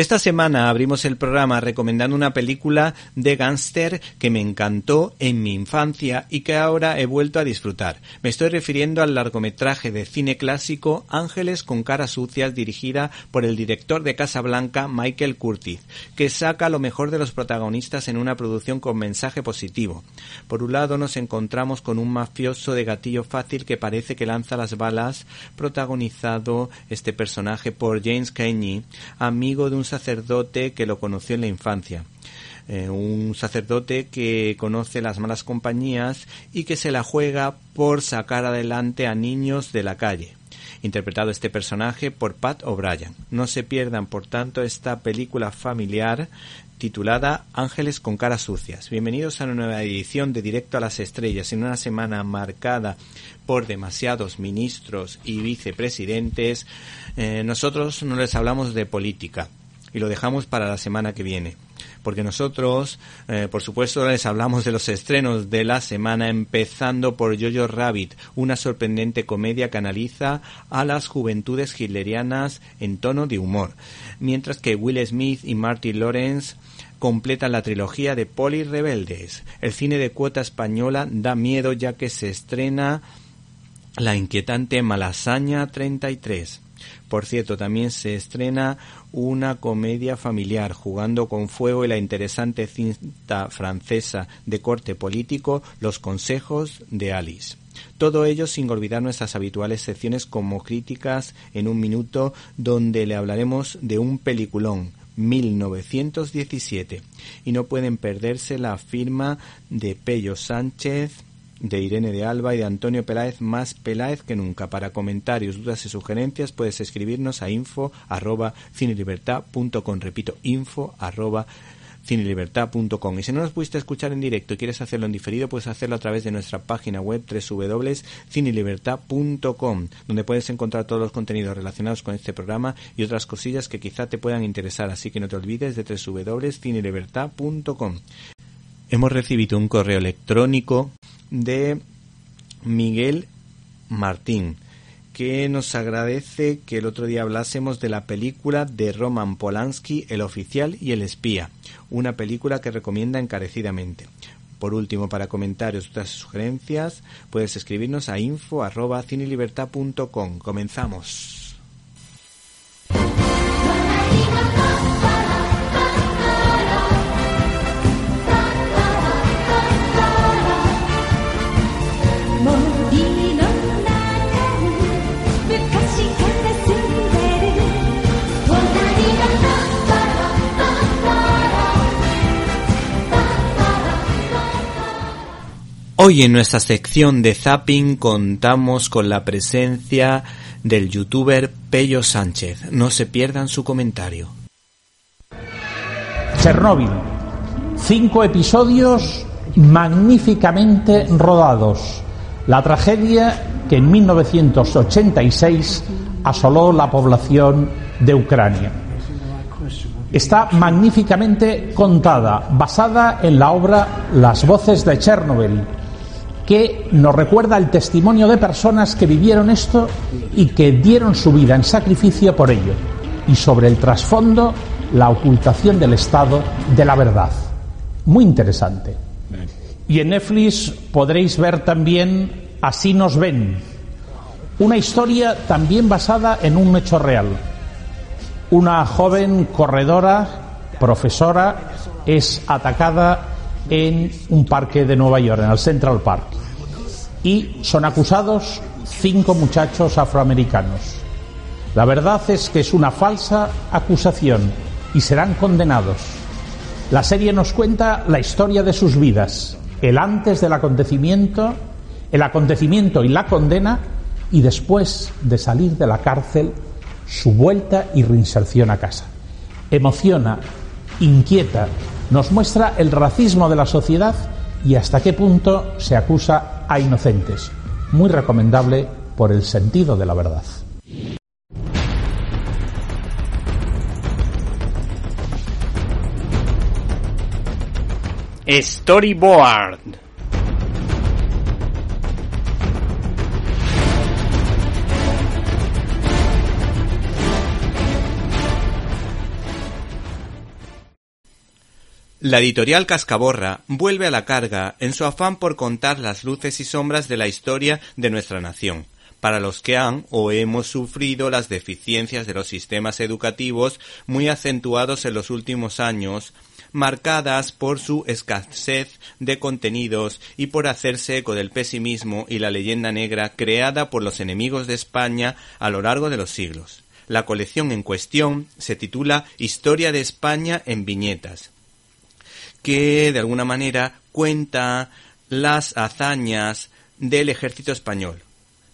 Esta semana abrimos el programa recomendando una película de gángster que me encantó en mi infancia y que ahora he vuelto a disfrutar. Me estoy refiriendo al largometraje de cine clásico Ángeles con caras sucias dirigida por el director de Casablanca Michael Curtis, que saca lo mejor de los protagonistas en una producción con mensaje positivo. Por un lado nos encontramos con un mafioso de gatillo fácil que parece que lanza las balas, protagonizado este personaje por James Cagney, amigo de un sacerdote que lo conoció en la infancia. Eh, un sacerdote que conoce las malas compañías y que se la juega por sacar adelante a niños de la calle interpretado este personaje por Pat O'Brien. No se pierdan, por tanto, esta película familiar titulada Ángeles con caras sucias. Bienvenidos a una nueva edición de Directo a las Estrellas en una semana marcada por demasiados ministros y vicepresidentes. Eh, nosotros no les hablamos de política y lo dejamos para la semana que viene. Porque nosotros, eh, por supuesto, les hablamos de los estrenos de la semana, empezando por Jojo Rabbit, una sorprendente comedia que analiza a las juventudes hitlerianas en tono de humor. Mientras que Will Smith y Marty Lawrence completan la trilogía de Poli Rebeldes. El cine de cuota española da miedo ya que se estrena la inquietante Malasaña 33. Por cierto, también se estrena una comedia familiar jugando con fuego y la interesante cinta francesa de corte político Los consejos de Alice. Todo ello sin olvidar nuestras habituales secciones como críticas en un minuto donde le hablaremos de un peliculón 1917 y no pueden perderse la firma de Pello Sánchez de Irene de Alba y de Antonio Peláez, más Peláez que nunca. Para comentarios, dudas y sugerencias puedes escribirnos a info arroba cinelibertad.com. Repito, info arroba cinelibertad.com. Y si no nos pudiste escuchar en directo y quieres hacerlo en diferido, puedes hacerlo a través de nuestra página web www.cinelibertad.com, donde puedes encontrar todos los contenidos relacionados con este programa y otras cosillas que quizá te puedan interesar. Así que no te olvides de www.cinelibertad.com. Hemos recibido un correo electrónico de Miguel Martín, que nos agradece que el otro día hablásemos de la película de Roman Polanski, El oficial y el espía, una película que recomienda encarecidamente. Por último, para comentarios, otras sugerencias, puedes escribirnos a info arroba Comenzamos. Hoy en nuestra sección de Zapping contamos con la presencia del youtuber Pello Sánchez. No se pierdan su comentario. Chernóbil. Cinco episodios magníficamente rodados. La tragedia que en 1986 asoló la población de Ucrania. Está magníficamente contada, basada en la obra Las voces de Chernobyl, que nos recuerda el testimonio de personas que vivieron esto y que dieron su vida en sacrificio por ello, y sobre el trasfondo la ocultación del Estado de la verdad. Muy interesante. Y en Netflix podréis ver también Así nos ven, Una historia también basada en un hecho real. Una joven corredora, profesora, es atacada en un parque de Nueva York, en el Central Park. Y son acusados cinco muchachos afroamericanos. La verdad es que es una falsa acusación y serán condenados. La serie nos cuenta la historia de sus vidas, el antes del acontecimiento, el acontecimiento y la condena, y después de salir de la cárcel, su vuelta y reinserción a casa. Emociona, inquieta, nos muestra el racismo de la sociedad y hasta qué punto se acusa a inocentes. Muy recomendable por el sentido de la verdad. Storyboard. La editorial Cascaborra vuelve a la carga en su afán por contar las luces y sombras de la historia de nuestra nación, para los que han o hemos sufrido las deficiencias de los sistemas educativos muy acentuados en los últimos años, marcadas por su escasez de contenidos y por hacerse eco del pesimismo y la leyenda negra creada por los enemigos de España a lo largo de los siglos. La colección en cuestión se titula Historia de España en viñetas que de alguna manera cuenta las hazañas del ejército español,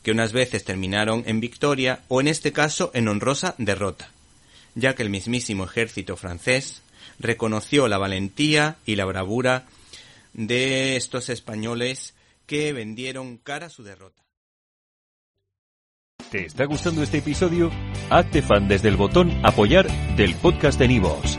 que unas veces terminaron en victoria o en este caso en honrosa derrota, ya que el mismísimo ejército francés reconoció la valentía y la bravura de estos españoles que vendieron cara a su derrota. ¿Te está gustando este episodio? Hazte fan desde el botón apoyar del podcast de Nivos.